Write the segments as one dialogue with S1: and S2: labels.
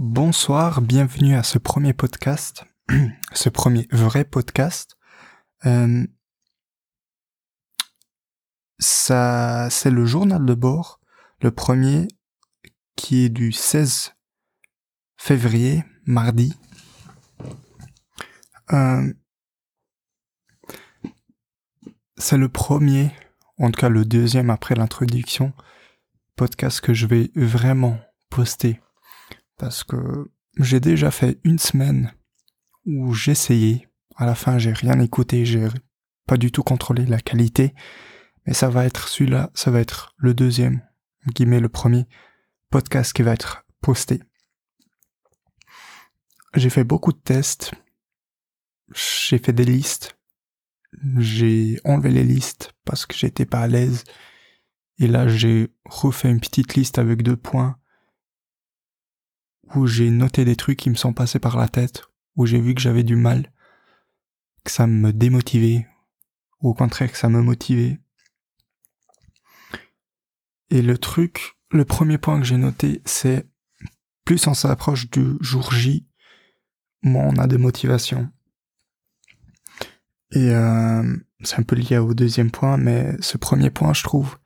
S1: Bonsoir, bienvenue à ce premier podcast, ce premier vrai podcast. Euh, ça, c'est le journal de bord, le premier qui est du 16 février, mardi. Euh, c'est le premier, en tout cas le deuxième après l'introduction, podcast que je vais vraiment poster parce que j'ai déjà fait une semaine où j'essayais. À la fin, j'ai rien écouté, j'ai pas du tout contrôlé la qualité, mais ça va être celui-là, ça va être le deuxième, guillemets le premier podcast qui va être posté. J'ai fait beaucoup de tests, j'ai fait des listes, j'ai enlevé les listes parce que j'étais pas à l'aise, et là j'ai refait une petite liste avec deux points où j'ai noté des trucs qui me sont passés par la tête, où j'ai vu que j'avais du mal, que ça me démotivait, ou au contraire que ça me motivait. Et le truc, le premier point que j'ai noté, c'est plus on s'approche du jour J, moins on a de motivation. Et euh, c'est un peu lié au deuxième point, mais ce premier point, je trouve,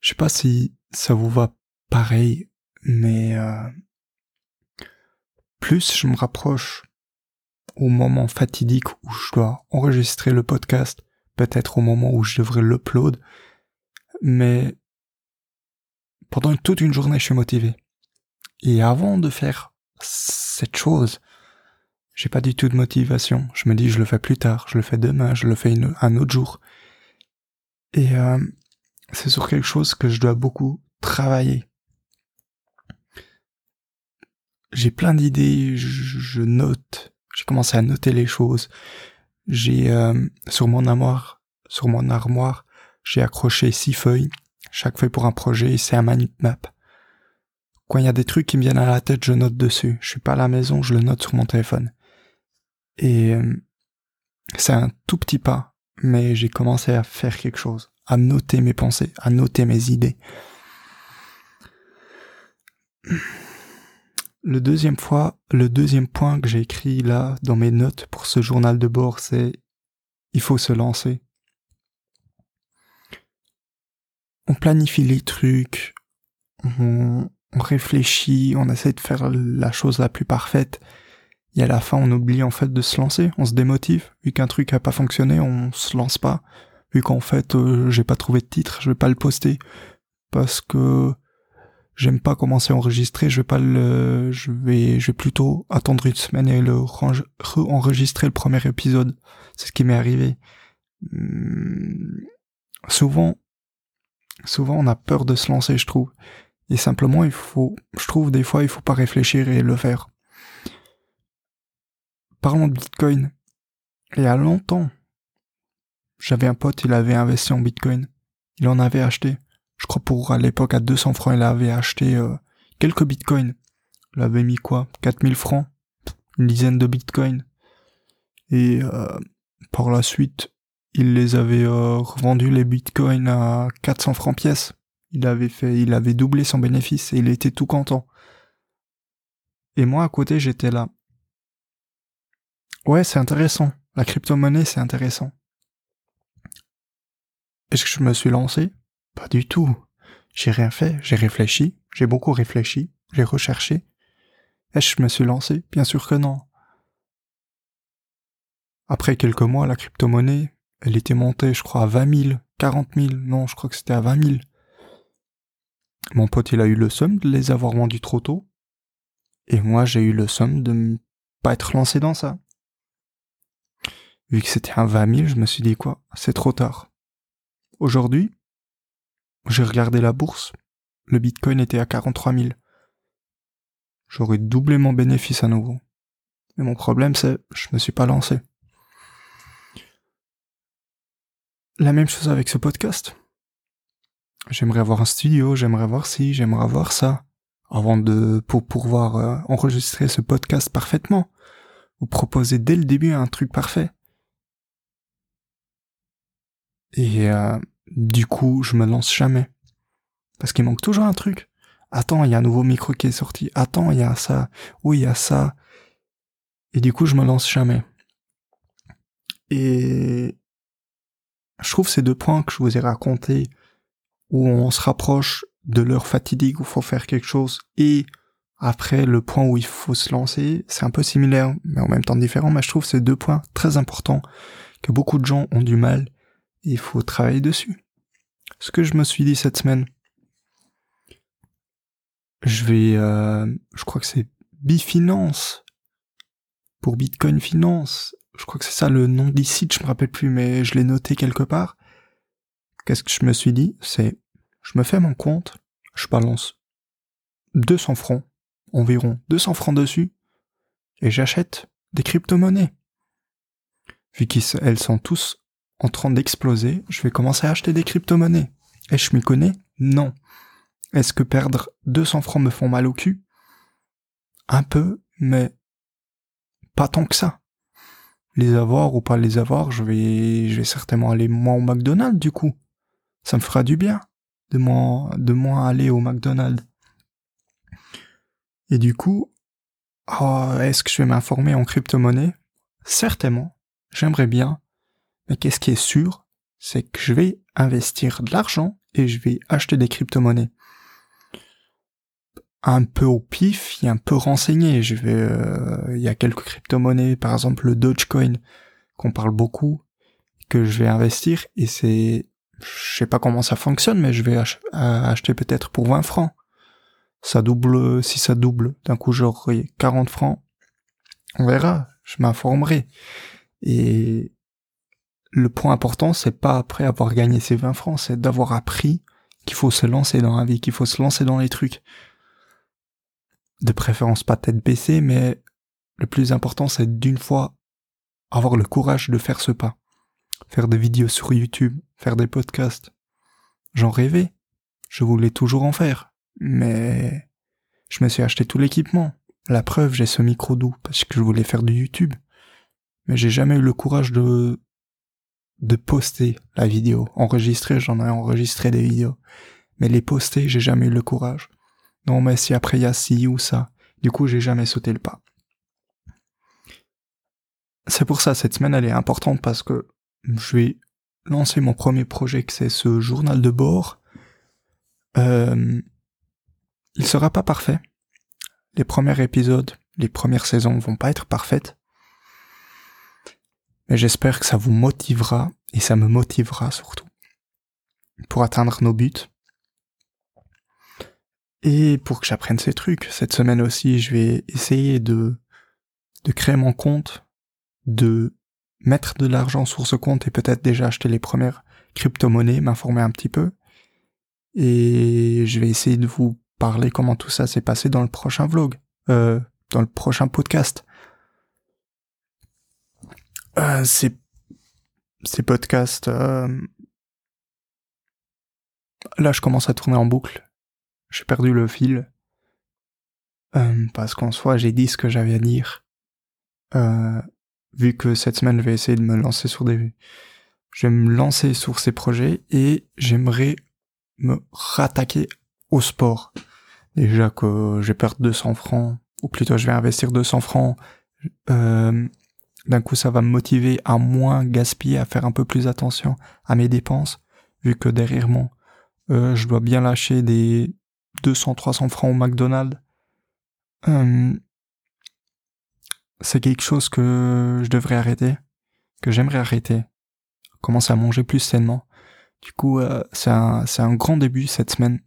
S1: je sais pas si ça vous va pareil, mais euh, plus je me rapproche au moment fatidique où je dois enregistrer le podcast, peut-être au moment où je devrais l'upload, mais pendant toute une journée, je suis motivé. Et avant de faire cette chose, j'ai pas du tout de motivation. Je me dis, je le fais plus tard, je le fais demain, je le fais un autre jour. Et euh, c'est sur quelque chose que je dois beaucoup travailler j'ai plein d'idées, je, note, j'ai commencé à noter les choses. J'ai euh, sur mon armoire, sur mon armoire, j'ai accroché six feuilles, chaque feuille pour un projet, c'est un mind map. Quand il y a des trucs qui me viennent à la tête, je note dessus. Je suis pas à la maison, je le note sur mon téléphone. Et euh, c'est un tout petit pas, mais j'ai commencé à faire quelque chose, à noter mes pensées, à noter mes idées. Le deuxième fois, le deuxième point que j'ai écrit là dans mes notes pour ce journal de bord, c'est il faut se lancer. On planifie les trucs, on, réfléchit, on essaie de faire la chose la plus parfaite. Et à la fin, on oublie en fait de se lancer, on se démotive. Vu qu'un truc a pas fonctionné, on se lance pas. Vu qu'en fait, euh, j'ai pas trouvé de titre, je vais pas le poster. Parce que j'aime pas commencer à enregistrer, je vais pas le, je vais, je vais plutôt attendre une semaine et le re-enregistrer le premier épisode. C'est ce qui m'est arrivé. Hmm, souvent, souvent on a peur de se lancer, je trouve. Et simplement, il faut, je trouve des fois, il faut pas réfléchir et le faire. Parlons de Bitcoin. Il y a longtemps, j'avais un pote, il avait investi en Bitcoin. Il en avait acheté je crois pour à l'époque à 200 francs, il avait acheté euh, quelques bitcoins. Il avait mis quoi? 4000 francs? Une dizaine de bitcoins. Et euh, par la suite, il les avait euh, revendus les bitcoins à 400 francs pièce. Il avait fait, il avait doublé son bénéfice et il était tout content. Et moi à côté, j'étais là. Ouais, c'est intéressant. La crypto-monnaie, c'est intéressant. Est-ce que je me suis lancé? Pas du tout. J'ai rien fait, j'ai réfléchi, j'ai beaucoup réfléchi, j'ai recherché. Est-ce que je me suis lancé? Bien sûr que non. Après quelques mois, la crypto-monnaie, elle était montée, je crois, à 20 000, 40 000, non, je crois que c'était à 20 000. Mon pote, il a eu le somme de les avoir vendus trop tôt. Et moi, j'ai eu le somme de ne pas être lancé dans ça. Vu que c'était un 20 000, je me suis dit quoi? C'est trop tard. Aujourd'hui, j'ai regardé la bourse. Le bitcoin était à 43 000. J'aurais doublé mon bénéfice à nouveau. Mais mon problème, c'est, je me suis pas lancé. La même chose avec ce podcast. J'aimerais avoir un studio, j'aimerais avoir ci, j'aimerais avoir ça. Avant de, pour pouvoir euh, enregistrer ce podcast parfaitement. Vous proposer dès le début un truc parfait. Et, euh, du coup, je me lance jamais. Parce qu'il manque toujours un truc. Attends, il y a un nouveau micro qui est sorti. Attends, il y a ça. Oui, il y a ça. Et du coup, je me lance jamais. Et je trouve ces deux points que je vous ai racontés, où on se rapproche de l'heure fatidique où il faut faire quelque chose, et après le point où il faut se lancer, c'est un peu similaire, mais en même temps différent, mais je trouve ces deux points très importants, que beaucoup de gens ont du mal, il faut travailler dessus. Ce que je me suis dit cette semaine, je vais, euh, je crois que c'est Bifinance, pour Bitcoin Finance, je crois que c'est ça le nom site, je me rappelle plus, mais je l'ai noté quelque part. Qu'est-ce que je me suis dit? C'est, je me fais mon compte, je balance 200 francs, environ 200 francs dessus, et j'achète des crypto-monnaies. Vu qu'elles sont tous en train d'exploser, je vais commencer à acheter des crypto-monnaies. Et je m'y connais? Non. Est-ce que perdre 200 francs me font mal au cul? Un peu, mais pas tant que ça les avoir ou pas les avoir, je vais, je vais certainement aller moins au McDonald's du coup. Ça me fera du bien de moins, de moins aller au McDonald's. Et du coup, oh, est-ce que je vais m'informer en crypto-monnaie? Certainement, j'aimerais bien. Mais qu'est-ce qui est sûr C'est que je vais investir de l'argent et je vais acheter des crypto-monnaies un peu au pif et un peu renseigné. Je vais, euh, il y a quelques crypto-monnaies, par exemple le Dogecoin, qu'on parle beaucoup, que je vais investir et c'est, je sais pas comment ça fonctionne, mais je vais acheter peut-être pour 20 francs. Ça double, si ça double, d'un coup j'aurai 40 francs. On verra, je m'informerai. Et le point important, c'est pas après avoir gagné ces 20 francs, c'est d'avoir appris qu'il faut se lancer dans la vie, qu'il faut se lancer dans les trucs de préférence pas tête baissée, mais le plus important c'est d'une fois avoir le courage de faire ce pas. Faire des vidéos sur YouTube, faire des podcasts. J'en rêvais. Je voulais toujours en faire. Mais je me suis acheté tout l'équipement. La preuve, j'ai ce micro doux parce que je voulais faire du YouTube. Mais j'ai jamais eu le courage de de poster la vidéo. Enregistrer, j'en ai enregistré des vidéos. Mais les poster, j'ai jamais eu le courage. Non, mais si après il y a ci ou ça. Du coup, j'ai jamais sauté le pas. C'est pour ça, cette semaine, elle est importante parce que je vais lancer mon premier projet, que c'est ce journal de bord. Euh, il sera pas parfait. Les premiers épisodes, les premières saisons vont pas être parfaites. Mais j'espère que ça vous motivera, et ça me motivera surtout, pour atteindre nos buts. Et pour que j'apprenne ces trucs, cette semaine aussi, je vais essayer de, de créer mon compte, de mettre de l'argent sur ce compte et peut-être déjà acheter les premières crypto-monnaies, m'informer un petit peu. Et je vais essayer de vous parler comment tout ça s'est passé dans le prochain vlog, euh, dans le prochain podcast. Euh, ces, ces podcasts, euh, là je commence à tourner en boucle j'ai perdu le fil. Euh, parce qu'en soi, j'ai dit ce que j'avais à dire. Euh, vu que cette semaine, je vais essayer de me lancer sur des... Je vais me lancer sur ces projets et j'aimerais me rattaquer au sport. Déjà que j'ai perdu 200 francs, ou plutôt je vais investir 200 francs, euh, d'un coup ça va me motiver à moins gaspiller, à faire un peu plus attention à mes dépenses, vu que derrière moi, euh, je dois bien lâcher des, 200, 300 francs au McDonald's, euh, c'est quelque chose que je devrais arrêter, que j'aimerais arrêter, commencer à manger plus sainement. Du coup, euh, c'est un, c'est un grand début cette semaine.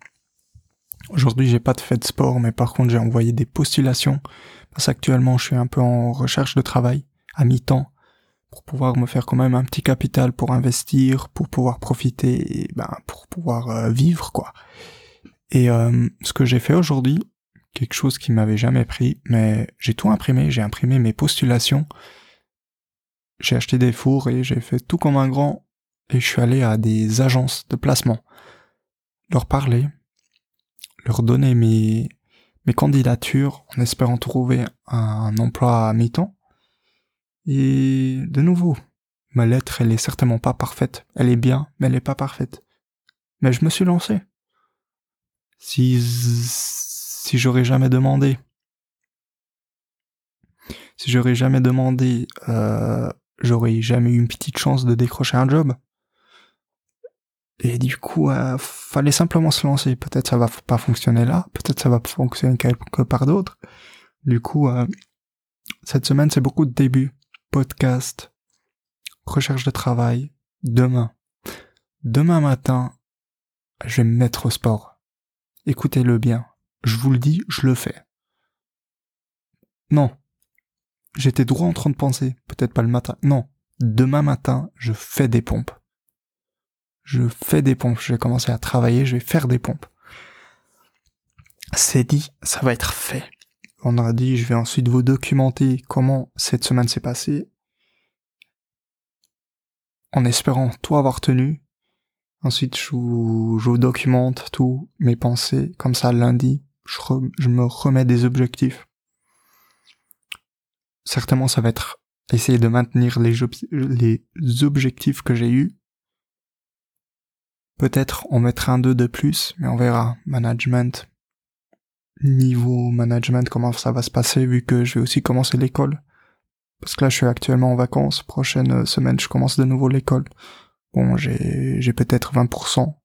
S1: Aujourd'hui, j'ai pas de fait de sport, mais par contre, j'ai envoyé des postulations parce qu'actuellement, je suis un peu en recherche de travail à mi-temps pour pouvoir me faire quand même un petit capital pour investir, pour pouvoir profiter, et ben pour pouvoir euh, vivre quoi. Et euh, ce que j'ai fait aujourd'hui, quelque chose qui m'avait jamais pris, mais j'ai tout imprimé, j'ai imprimé mes postulations, j'ai acheté des fours et j'ai fait tout comme un grand, et je suis allé à des agences de placement, leur parler, leur donner mes, mes candidatures en espérant trouver un emploi à mi-temps. Et de nouveau, ma lettre, elle est certainement pas parfaite. Elle est bien, mais elle est pas parfaite. Mais je me suis lancé. Si si j'aurais jamais demandé si j'aurais jamais demandé euh, j'aurais jamais eu une petite chance de décrocher un job. Et du coup euh, fallait simplement se lancer. Peut-être ça va pas fonctionner là. Peut-être ça va fonctionner quelque part d'autre. Du coup euh, cette semaine c'est beaucoup de débuts podcast recherche de travail demain. Demain matin je vais me mettre au sport. Écoutez-le bien. Je vous le dis je le fais. Non. J'étais droit en train de penser. Peut-être pas le matin. Non. Demain matin je fais des pompes. Je fais des pompes, je vais commencer à travailler, je vais faire des pompes. C'est dit, ça va être fait. On a dit, je vais ensuite vous documenter comment cette semaine s'est passée, en espérant tout avoir tenu. Ensuite, je vous, documente tout, mes pensées, comme ça lundi, je, me remets des objectifs. Certainement, ça va être essayer de maintenir les, objectifs que j'ai eus, Peut-être on mettra un 2 de plus, mais on verra. Management. Niveau management, comment ça va se passer vu que je vais aussi commencer l'école. Parce que là, je suis actuellement en vacances. Prochaine semaine, je commence de nouveau l'école. Bon, j'ai, j'ai peut-être 20%.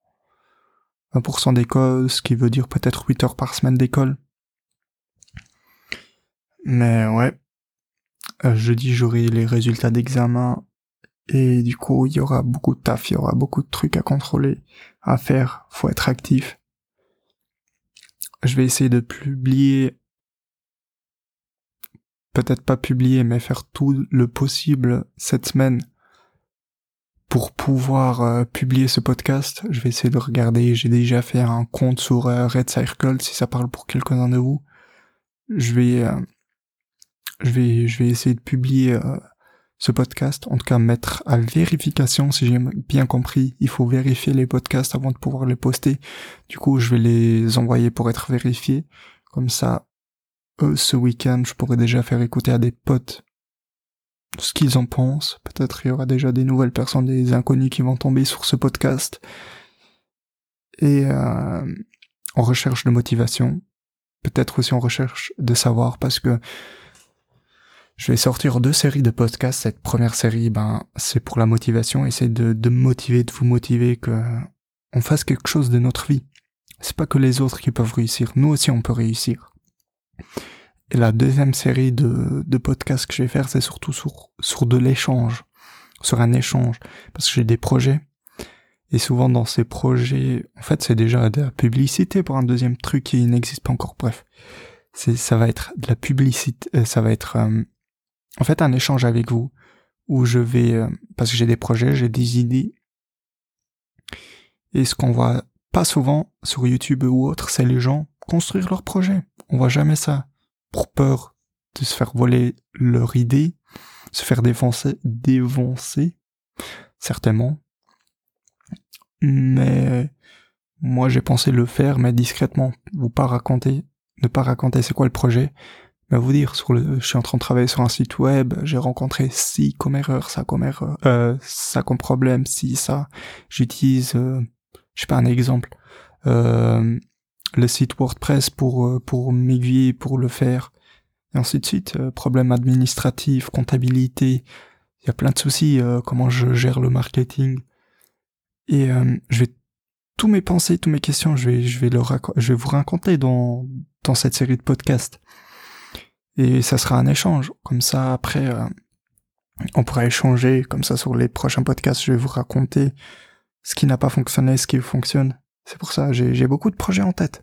S1: 20% d'école, ce qui veut dire peut-être 8 heures par semaine d'école. Mais ouais. Euh, jeudi, j'aurai les résultats d'examen et du coup, il y aura beaucoup de taf, il y aura beaucoup de trucs à contrôler, à faire, faut être actif. Je vais essayer de publier, peut-être pas publier, mais faire tout le possible cette semaine pour pouvoir euh, publier ce podcast. Je vais essayer de regarder, j'ai déjà fait un compte sur euh, Red Circle, si ça parle pour quelques-uns de vous. Je vais, euh, je vais, je vais essayer de publier ce podcast, en tout cas mettre à vérification, si j'ai bien compris, il faut vérifier les podcasts avant de pouvoir les poster. Du coup, je vais les envoyer pour être vérifiés. Comme ça, eux, ce week-end, je pourrais déjà faire écouter à des potes ce qu'ils en pensent. Peut-être il y aura déjà des nouvelles personnes, des inconnus qui vont tomber sur ce podcast. Et euh, en recherche de motivation, peut-être aussi en recherche de savoir, parce que je vais sortir deux séries de podcasts. Cette première série, ben, c'est pour la motivation, essayer de, de me motiver, de vous motiver, que on fasse quelque chose de notre vie. C'est pas que les autres qui peuvent réussir, nous aussi on peut réussir. Et la deuxième série de, de podcasts que je vais faire, c'est surtout sur, sur de l'échange, sur un échange, parce que j'ai des projets. Et souvent dans ces projets, en fait, c'est déjà de la publicité pour un deuxième truc qui n'existe pas encore. Bref, c'est ça va être de la publicité, euh, ça va être euh, en fait un échange avec vous où je vais euh, parce que j'ai des projets, j'ai des idées. Et ce qu'on voit pas souvent sur YouTube ou autre, c'est les gens construire leurs projets. On voit jamais ça pour peur de se faire voler leur idée, se faire défoncer, défoncer, certainement. Mais moi j'ai pensé le faire, mais discrètement, vous pas raconter, ne pas raconter c'est quoi le projet, mais vous dire, sur le, je suis en train de travailler sur un site web, j'ai rencontré ci comme erreur, ça comme erreur, euh, ça comme problème, si ça. J'utilise, euh, je sais pas un exemple, euh, le site WordPress pour euh, pour m'aiguiller, pour le faire, et ainsi de suite. Euh, problème administratif, comptabilité, il y a plein de soucis. comment je gère le marketing Et je vais tous mes pensées, toutes mes questions, je vais je vais le je vais vous raconter dans dans cette série de podcasts et ça sera un échange. Comme ça, après, euh, on pourra échanger. Comme ça, sur les prochains podcasts, je vais vous raconter ce qui n'a pas fonctionné, ce qui fonctionne. C'est pour ça, j'ai beaucoup de projets en tête.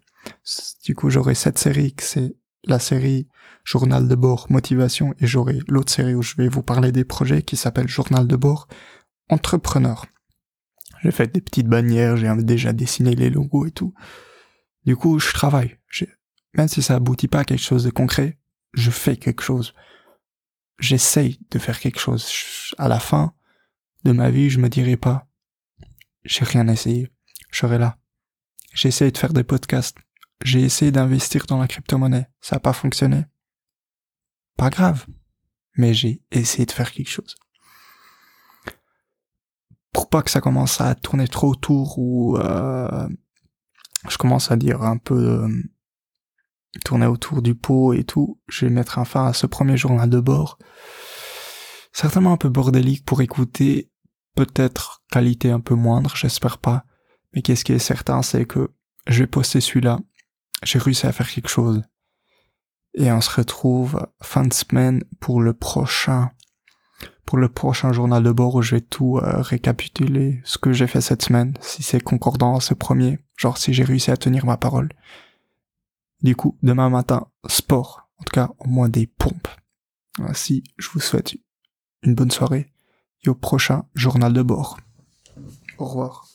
S1: Du coup, j'aurai cette série, que c'est la série Journal de bord, motivation, et j'aurai l'autre série où je vais vous parler des projets qui s'appelle Journal de bord, entrepreneur. J'ai fait des petites bannières, j'ai déjà dessiné les logos et tout. Du coup, je travaille. Même si ça aboutit pas à quelque chose de concret, je fais quelque chose. J'essaye de faire quelque chose. À la fin de ma vie, je me dirai pas, j'ai rien essayé. Je serai là. J'ai essayé de faire des podcasts. J'ai essayé d'investir dans la crypto-monnaie. Ça n'a pas fonctionné. Pas grave. Mais j'ai essayé de faire quelque chose. Pour pas que ça commence à tourner trop autour ou euh, je commence à dire un peu euh, tourner autour du pot et tout. Je vais mettre un fin à ce premier journal de bord. Certainement un peu bordélique pour écouter, peut-être qualité un peu moindre, j'espère pas. Mais qu'est-ce qui est certain, c'est que je vais poster celui-là. J'ai réussi à faire quelque chose. Et on se retrouve fin de semaine pour le prochain pour le prochain journal de bord où je vais tout euh, récapituler ce que j'ai fait cette semaine, si c'est concordant à ce premier, genre si j'ai réussi à tenir ma parole. Du coup, demain matin, sport, en tout cas au moins des pompes. Ainsi, je vous souhaite une bonne soirée et au prochain journal de bord. Au revoir.